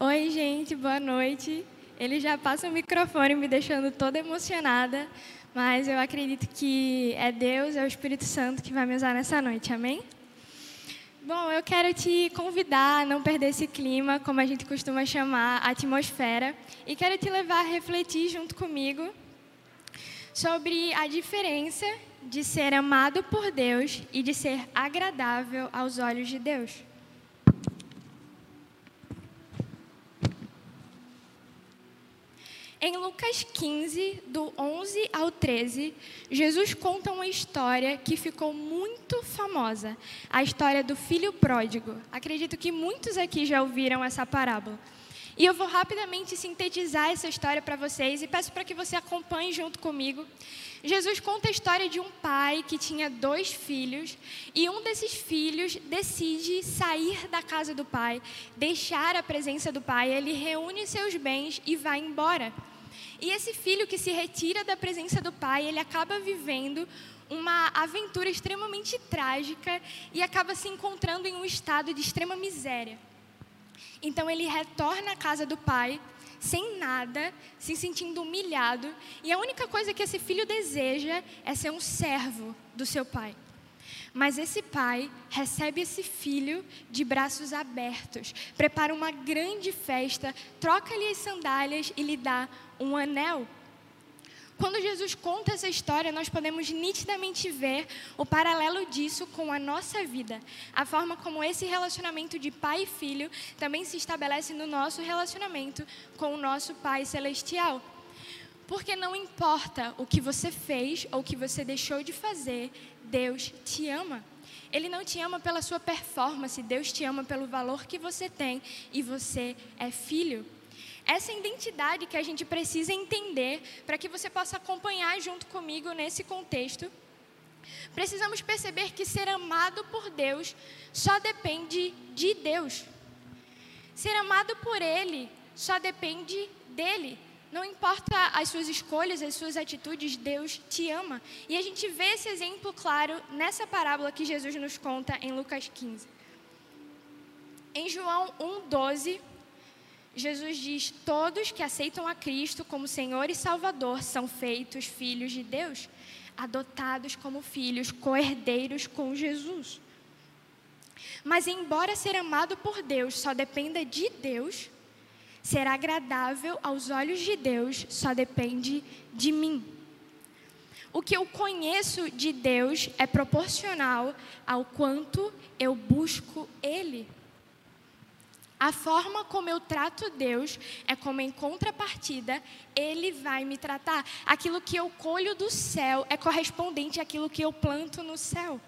Oi, gente, boa noite. Ele já passa o microfone me deixando toda emocionada, mas eu acredito que é Deus, é o Espírito Santo que vai me usar nessa noite, amém? Bom, eu quero te convidar a não perder esse clima, como a gente costuma chamar, a atmosfera, e quero te levar a refletir junto comigo sobre a diferença de ser amado por Deus e de ser agradável aos olhos de Deus. Em Lucas 15, do 11 ao 13, Jesus conta uma história que ficou muito famosa, a história do filho pródigo. Acredito que muitos aqui já ouviram essa parábola. E eu vou rapidamente sintetizar essa história para vocês e peço para que você acompanhe junto comigo. Jesus conta a história de um pai que tinha dois filhos e um desses filhos decide sair da casa do pai, deixar a presença do pai, ele reúne seus bens e vai embora. E esse filho que se retira da presença do pai, ele acaba vivendo uma aventura extremamente trágica e acaba se encontrando em um estado de extrema miséria. Então ele retorna à casa do pai, sem nada, se sentindo humilhado, e a única coisa que esse filho deseja é ser um servo do seu pai. Mas esse pai recebe esse filho de braços abertos, prepara uma grande festa, troca-lhe as sandálias e lhe dá um anel. Quando Jesus conta essa história, nós podemos nitidamente ver o paralelo disso com a nossa vida. A forma como esse relacionamento de pai e filho também se estabelece no nosso relacionamento com o nosso Pai Celestial. Porque não importa o que você fez ou o que você deixou de fazer, Deus te ama. Ele não te ama pela sua performance, Deus te ama pelo valor que você tem e você é filho. Essa identidade que a gente precisa entender para que você possa acompanhar junto comigo nesse contexto. Precisamos perceber que ser amado por Deus só depende de Deus. Ser amado por Ele só depende dele. Não importa as suas escolhas, as suas atitudes, Deus te ama. E a gente vê esse exemplo claro nessa parábola que Jesus nos conta em Lucas 15. Em João 1,12, Jesus diz: Todos que aceitam a Cristo como Senhor e Salvador são feitos filhos de Deus, adotados como filhos, coerdeiros com Jesus. Mas, embora ser amado por Deus só dependa de Deus, ser agradável aos olhos de Deus só depende de mim. O que eu conheço de Deus é proporcional ao quanto eu busco Ele. A forma como eu trato Deus é como, em contrapartida, Ele vai me tratar. Aquilo que eu colho do céu é correspondente àquilo que eu planto no céu.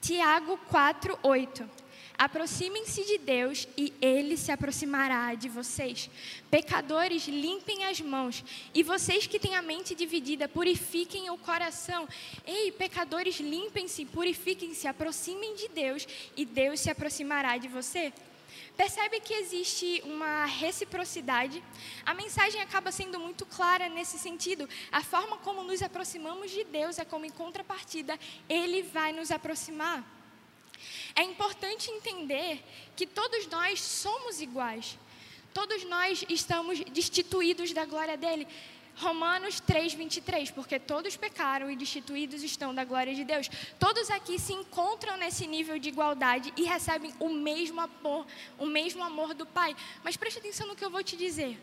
Tiago 4, 8. Aproximem-se de Deus e Ele se aproximará de vocês. Pecadores, limpem as mãos. E vocês que têm a mente dividida, purifiquem o coração. Ei, pecadores, limpem-se, purifiquem-se, aproximem de Deus e Deus se aproximará de você. Percebe que existe uma reciprocidade? A mensagem acaba sendo muito clara nesse sentido. A forma como nos aproximamos de Deus é como, em contrapartida, Ele vai nos aproximar. É importante entender que todos nós somos iguais. Todos nós estamos destituídos da glória dele. Romanos 3, 23, porque todos pecaram e destituídos estão da glória de Deus. Todos aqui se encontram nesse nível de igualdade e recebem o mesmo amor, o mesmo amor do Pai. Mas preste atenção no que eu vou te dizer.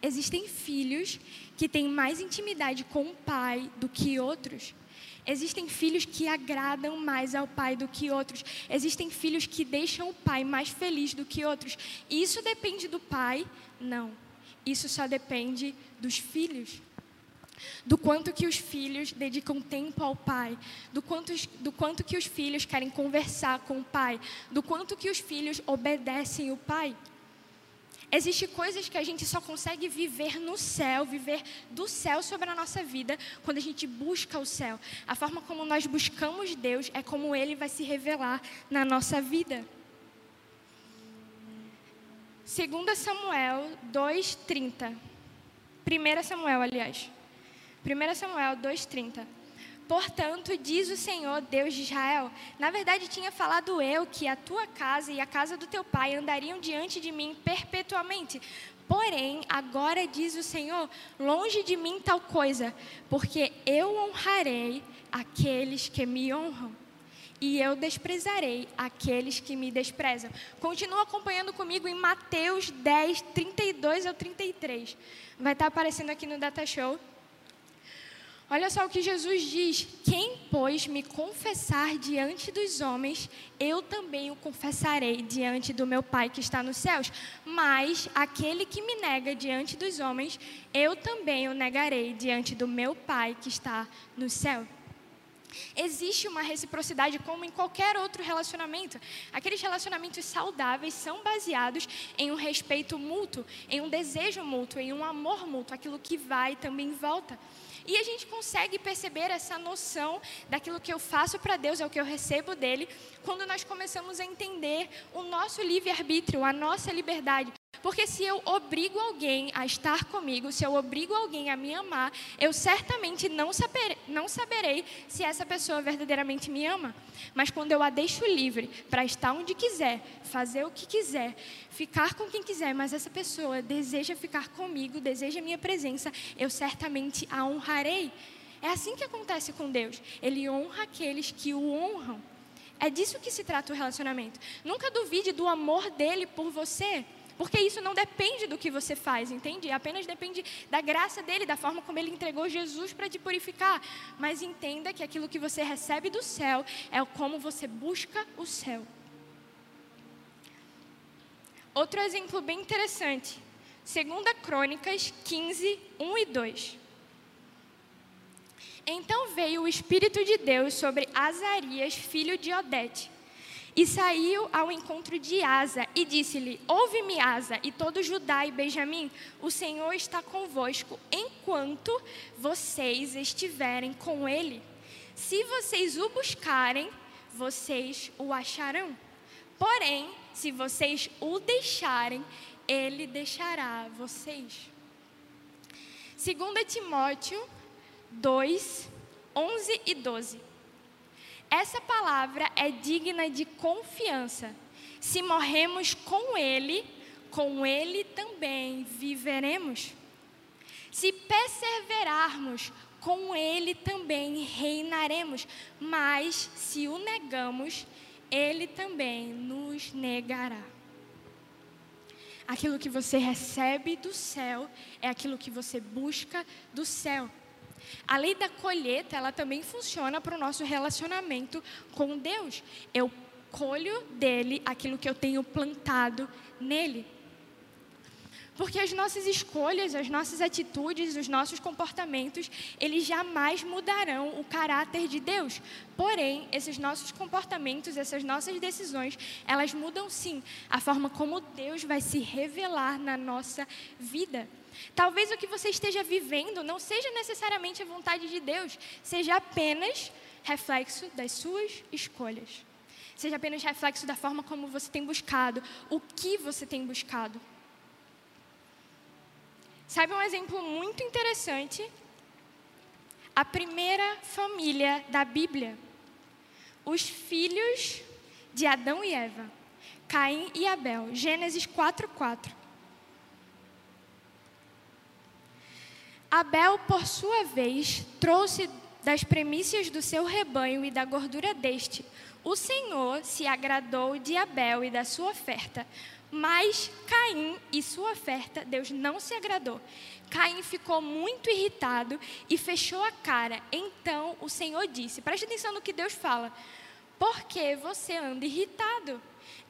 Existem filhos que têm mais intimidade com o Pai do que outros. Existem filhos que agradam mais ao pai do que outros. Existem filhos que deixam o pai mais feliz do que outros. Isso depende do pai? Não. Isso só depende dos filhos. Do quanto que os filhos dedicam tempo ao pai, do quanto, do quanto que os filhos querem conversar com o pai, do quanto que os filhos obedecem o pai. Existem coisas que a gente só consegue viver no céu, viver do céu sobre a nossa vida, quando a gente busca o céu. A forma como nós buscamos Deus é como Ele vai se revelar na nossa vida. 2 Samuel 2,30. 1 Samuel, aliás. 1 Samuel 2,30. Portanto, diz o Senhor, Deus de Israel: Na verdade, tinha falado eu que a tua casa e a casa do teu pai andariam diante de mim perpetuamente. Porém, agora diz o Senhor: longe de mim tal coisa, porque eu honrarei aqueles que me honram e eu desprezarei aqueles que me desprezam. Continua acompanhando comigo em Mateus 10, 32 ao 33. Vai estar aparecendo aqui no Data Show. Olha só o que Jesus diz: Quem, pois, me confessar diante dos homens, eu também o confessarei diante do meu Pai que está nos céus. Mas aquele que me nega diante dos homens, eu também o negarei diante do meu Pai que está no céu. Existe uma reciprocidade como em qualquer outro relacionamento. Aqueles relacionamentos saudáveis são baseados em um respeito mútuo, em um desejo mútuo, em um amor mútuo, aquilo que vai também volta. E a gente consegue perceber essa noção daquilo que eu faço para Deus é o que eu recebo dele, quando nós começamos a entender o nosso livre-arbítrio, a nossa liberdade. Porque se eu obrigo alguém a estar comigo, se eu obrigo alguém a me amar, eu certamente não, saber, não saberei se essa pessoa verdadeiramente me ama. Mas quando eu a deixo livre para estar onde quiser, fazer o que quiser, ficar com quem quiser, mas essa pessoa deseja ficar comigo, deseja minha presença, eu certamente a honrarei. É assim que acontece com Deus. Ele honra aqueles que o honram. É disso que se trata o relacionamento. Nunca duvide do amor dele por você. Porque isso não depende do que você faz, entende? Apenas depende da graça dele, da forma como ele entregou Jesus para te purificar. Mas entenda que aquilo que você recebe do céu é como você busca o céu. Outro exemplo bem interessante. Segunda Crônicas 15, 1 e 2. Então veio o Espírito de Deus sobre Azarias, filho de Odete e saiu ao encontro de Asa e disse-lhe: Ouve-me, Asa, e todo Judá e Benjamim, o Senhor está convosco enquanto vocês estiverem com ele. Se vocês o buscarem, vocês o acharão. Porém, se vocês o deixarem, ele deixará vocês. 2 Timóteo 2, 11 e 12. Essa palavra é digna de confiança. Se morremos com Ele, com Ele também viveremos. Se perseverarmos, com Ele também reinaremos. Mas se o negamos, Ele também nos negará. Aquilo que você recebe do céu é aquilo que você busca do céu. A lei da colheita, ela também funciona para o nosso relacionamento com Deus. Eu colho dele aquilo que eu tenho plantado nele. Porque as nossas escolhas, as nossas atitudes, os nossos comportamentos, eles jamais mudarão o caráter de Deus. Porém, esses nossos comportamentos, essas nossas decisões, elas mudam sim a forma como Deus vai se revelar na nossa vida. Talvez o que você esteja vivendo não seja necessariamente a vontade de Deus, seja apenas reflexo das suas escolhas. Seja apenas reflexo da forma como você tem buscado, o que você tem buscado. Sabe um exemplo muito interessante? A primeira família da Bíblia. Os filhos de Adão e Eva. Caim e Abel. Gênesis 4:4. Abel, por sua vez, trouxe das premissas do seu rebanho e da gordura deste. O Senhor se agradou de Abel e da sua oferta, mas Caim e sua oferta, Deus não se agradou. Caim ficou muito irritado e fechou a cara. Então o Senhor disse: preste atenção no que Deus fala. Por que você anda irritado?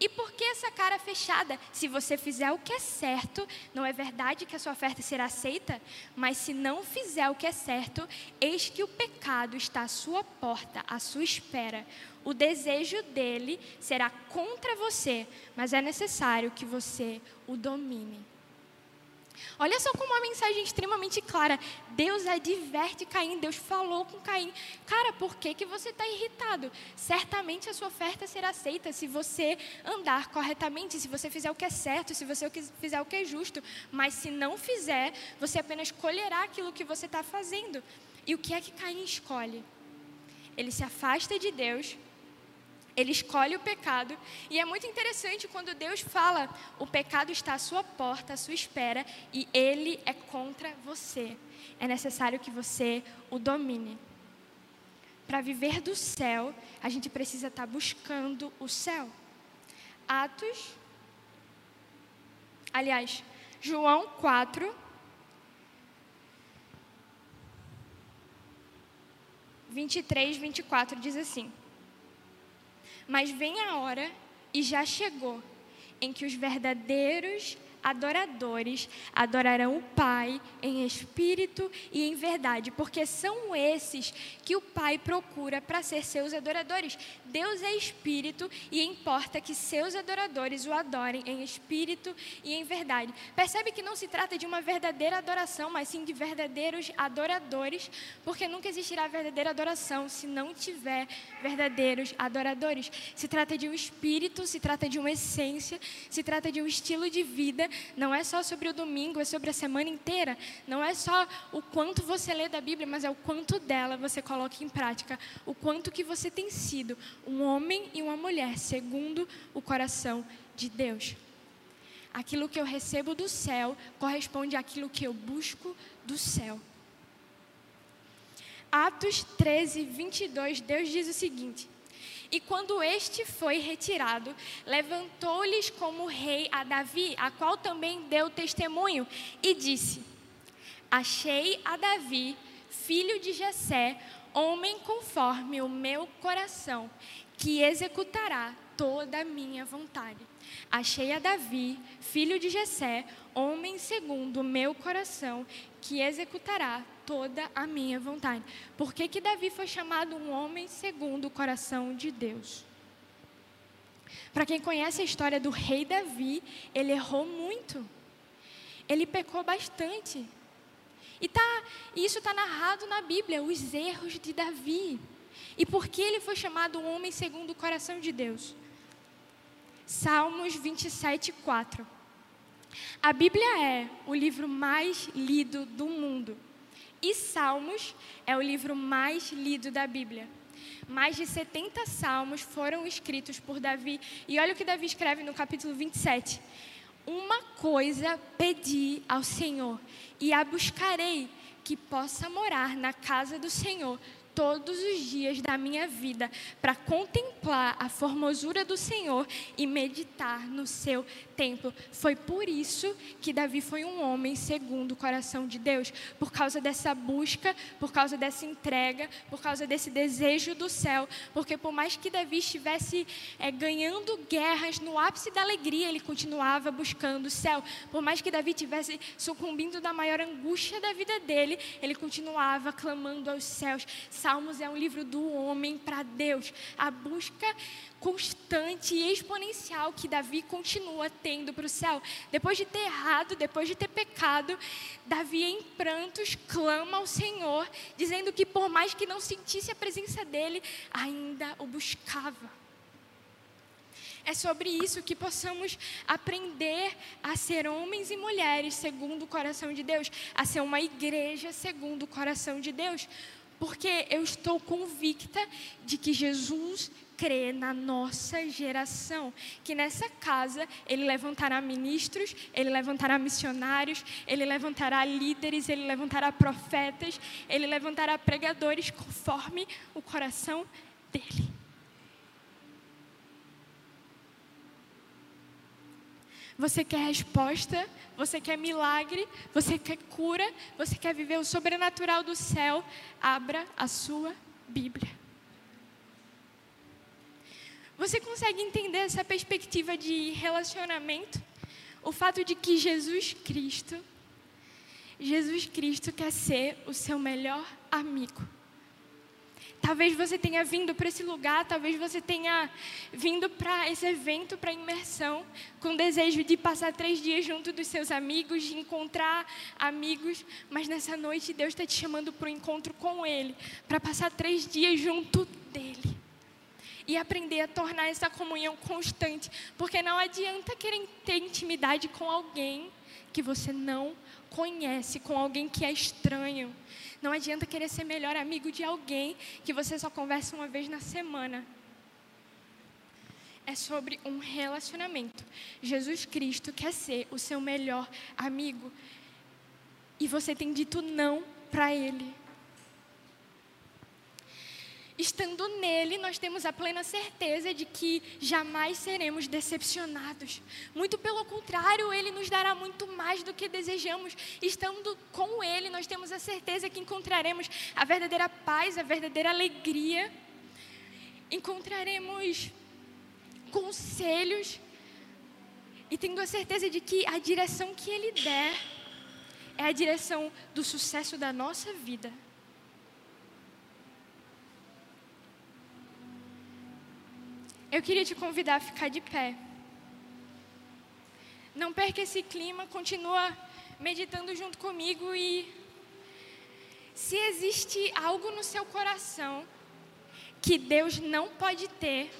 E por que essa cara fechada? Se você fizer o que é certo, não é verdade que a sua oferta será aceita? Mas se não fizer o que é certo, eis que o pecado está à sua porta, à sua espera. O desejo dele será contra você, mas é necessário que você o domine. Olha só como uma mensagem extremamente clara. Deus adverte Caim, Deus falou com Caim. Cara, por que, que você está irritado? Certamente a sua oferta será aceita se você andar corretamente, se você fizer o que é certo, se você fizer o que é justo. Mas se não fizer, você apenas colherá aquilo que você está fazendo. E o que é que Caim escolhe? ele se afasta de Deus, ele escolhe o pecado, e é muito interessante quando Deus fala: o pecado está à sua porta, à sua espera, e ele é contra você. É necessário que você o domine. Para viver do céu, a gente precisa estar buscando o céu. Atos, aliás, João 4, 23, 24 diz assim: Mas vem a hora, e já chegou, em que os verdadeiros adoradores adorarão o Pai em espírito e em verdade, porque são esses que o Pai procura para ser seus adoradores. Deus é espírito e importa que seus adoradores o adorem em espírito e em verdade. Percebe que não se trata de uma verdadeira adoração, mas sim de verdadeiros adoradores, porque nunca existirá verdadeira adoração se não tiver verdadeiros adoradores. Se trata de um espírito, se trata de uma essência, se trata de um estilo de vida não é só sobre o domingo, é sobre a semana inteira. Não é só o quanto você lê da Bíblia, mas é o quanto dela você coloca em prática. O quanto que você tem sido um homem e uma mulher segundo o coração de Deus. Aquilo que eu recebo do céu corresponde àquilo que eu busco do céu. Atos 13, 22, Deus diz o seguinte: e quando este foi retirado, levantou-lhes como rei a Davi, a qual também deu testemunho, e disse: Achei a Davi, filho de Jessé, homem conforme o meu coração, que executará toda a minha vontade. Achei a Davi, filho de Jessé, homem segundo o meu coração, que executará toda a minha vontade. Por que, que Davi foi chamado um homem segundo o coração de Deus? Para quem conhece a história do rei Davi, ele errou muito. Ele pecou bastante. E tá, isso está narrado na Bíblia, os erros de Davi. E por que ele foi chamado um homem segundo o coração de Deus? Salmos 27, 4. A Bíblia é o livro mais lido do mundo. E Salmos é o livro mais lido da Bíblia. Mais de 70 salmos foram escritos por Davi. E olha o que Davi escreve no capítulo 27. Uma coisa pedi ao Senhor, e a buscarei, que possa morar na casa do Senhor todos os dias da minha vida para contemplar a formosura do Senhor e meditar no seu templo. Foi por isso que Davi foi um homem segundo o coração de Deus, por causa dessa busca, por causa dessa entrega, por causa desse desejo do céu. Porque por mais que Davi estivesse é, ganhando guerras no ápice da alegria, ele continuava buscando o céu. Por mais que Davi tivesse sucumbindo da maior angústia da vida dele, ele continuava clamando aos céus Salmos é um livro do homem para Deus. A busca constante e exponencial que Davi continua tendo para o céu. Depois de ter errado, depois de ter pecado, Davi em prantos clama ao Senhor, dizendo que por mais que não sentisse a presença dele, ainda o buscava. É sobre isso que possamos aprender a ser homens e mulheres segundo o coração de Deus, a ser uma igreja segundo o coração de Deus, porque eu estou convicta de que Jesus crê na nossa geração, que nessa casa ele levantará ministros, ele levantará missionários, ele levantará líderes, ele levantará profetas, ele levantará pregadores conforme o coração dele. Você quer resposta? Você quer milagre? Você quer cura? Você quer viver o sobrenatural do céu? Abra a sua Bíblia. Você consegue entender essa perspectiva de relacionamento? O fato de que Jesus Cristo, Jesus Cristo quer ser o seu melhor amigo. Talvez você tenha vindo para esse lugar, talvez você tenha vindo para esse evento, para imersão, com desejo de passar três dias junto dos seus amigos, de encontrar amigos, mas nessa noite Deus está te chamando para o encontro com Ele, para passar três dias junto dele. E aprender a tornar essa comunhão constante, porque não adianta querer ter intimidade com alguém que você não conhece, com alguém que é estranho. Não adianta querer ser melhor amigo de alguém que você só conversa uma vez na semana. É sobre um relacionamento. Jesus Cristo quer ser o seu melhor amigo. E você tem dito não para Ele. Estando nele, nós temos a plena certeza de que jamais seremos decepcionados. Muito pelo contrário, ele nos dará muito mais do que desejamos. Estando com ele, nós temos a certeza que encontraremos a verdadeira paz, a verdadeira alegria. Encontraremos conselhos e tendo a certeza de que a direção que ele der é a direção do sucesso da nossa vida. Eu queria te convidar a ficar de pé. Não perca esse clima, continua meditando junto comigo e se existe algo no seu coração que Deus não pode ter,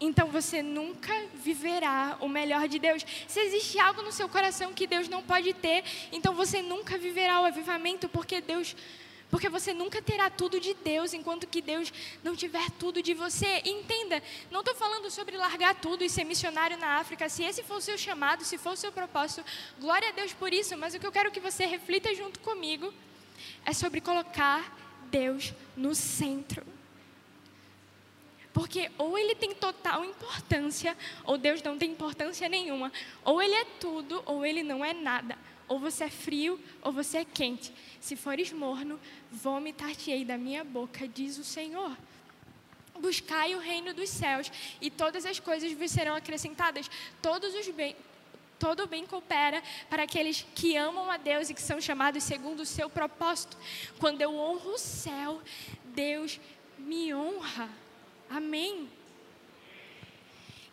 então você nunca viverá o melhor de Deus. Se existe algo no seu coração que Deus não pode ter, então você nunca viverá o avivamento, porque Deus porque você nunca terá tudo de Deus enquanto que Deus não tiver tudo de você. E entenda, não estou falando sobre largar tudo e ser missionário na África. Se esse for o seu chamado, se for o seu propósito, glória a Deus por isso. Mas o que eu quero que você reflita junto comigo é sobre colocar Deus no centro. Porque ou ele tem total importância, ou Deus não tem importância nenhuma. Ou ele é tudo, ou ele não é nada. Ou você é frio, ou você é quente. Se fores morno, vomitar-te-ei da minha boca, diz o Senhor. Buscai o reino dos céus, e todas as coisas vos serão acrescentadas. Todos os todo bem coopera para aqueles que amam a Deus e que são chamados segundo o seu propósito. Quando eu honro o céu, Deus me honra. Amém.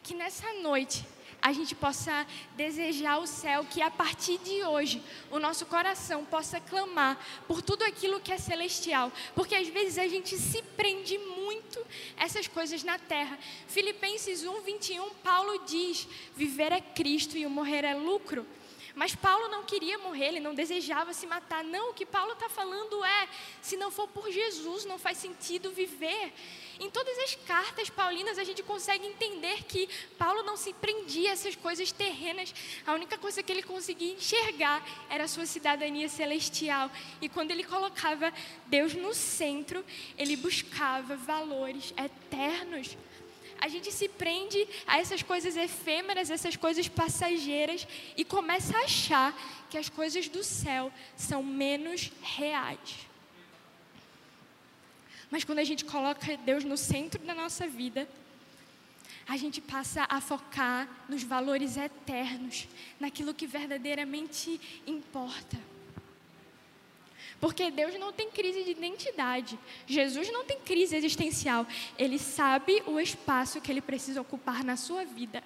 Que nessa noite a gente possa desejar o céu, que a partir de hoje o nosso coração possa clamar por tudo aquilo que é celestial, porque às vezes a gente se prende muito essas coisas na terra. Filipenses 1, 21, Paulo diz: viver é Cristo e o morrer é lucro. Mas Paulo não queria morrer, ele não desejava se matar. Não, o que Paulo está falando é: se não for por Jesus, não faz sentido viver. Em todas as cartas paulinas, a gente consegue entender que Paulo não se prendia a essas coisas terrenas. A única coisa que ele conseguia enxergar era a sua cidadania celestial. E quando ele colocava Deus no centro, ele buscava valores eternos. A gente se prende a essas coisas efêmeras, essas coisas passageiras e começa a achar que as coisas do céu são menos reais. Mas quando a gente coloca Deus no centro da nossa vida, a gente passa a focar nos valores eternos, naquilo que verdadeiramente importa. Porque Deus não tem crise de identidade. Jesus não tem crise existencial. Ele sabe o espaço que ele precisa ocupar na sua vida.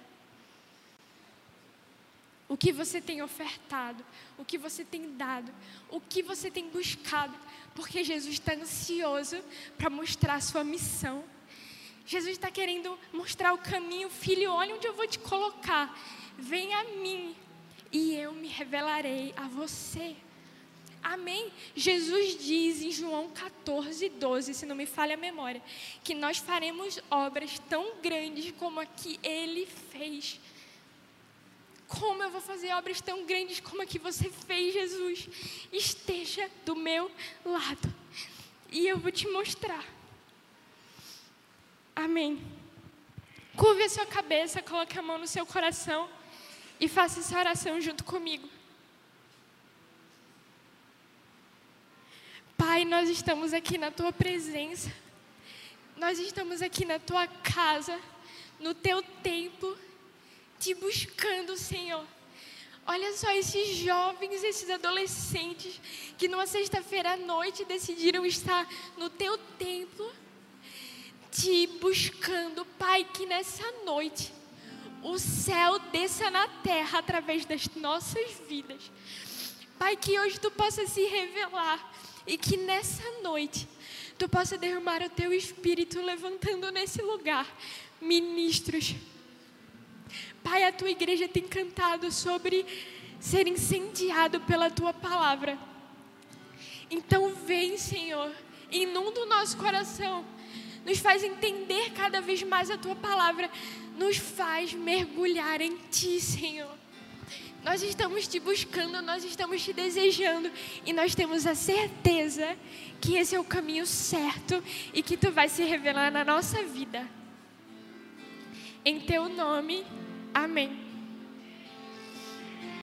O que você tem ofertado, o que você tem dado, o que você tem buscado porque Jesus está ansioso para mostrar a sua missão. Jesus está querendo mostrar o caminho, filho, olha onde eu vou te colocar. Vem a mim e eu me revelarei a você. Amém? Jesus diz em João 14, 12, se não me falha a memória, que nós faremos obras tão grandes como a que ele fez. Como eu vou fazer obras tão grandes como a que você fez, Jesus? Esteja do meu lado e eu vou te mostrar. Amém. Curve a sua cabeça, coloque a mão no seu coração e faça essa oração junto comigo. Pai, nós estamos aqui na tua presença, nós estamos aqui na tua casa, no teu templo te buscando, Senhor. Olha só esses jovens, esses adolescentes que numa sexta-feira à noite decidiram estar no teu templo, te buscando, Pai, que nessa noite o céu desça na terra através das nossas vidas. Pai, que hoje tu possa se revelar e que nessa noite tu possa derramar o teu espírito levantando nesse lugar ministros Pai, a tua igreja tem cantado sobre ser incendiado pela tua palavra. Então vem, Senhor, inunda o nosso coração, nos faz entender cada vez mais a tua palavra, nos faz mergulhar em ti, Senhor. Nós estamos te buscando, nós estamos te desejando e nós temos a certeza que esse é o caminho certo e que tu vai se revelar na nossa vida. Em teu nome, amém.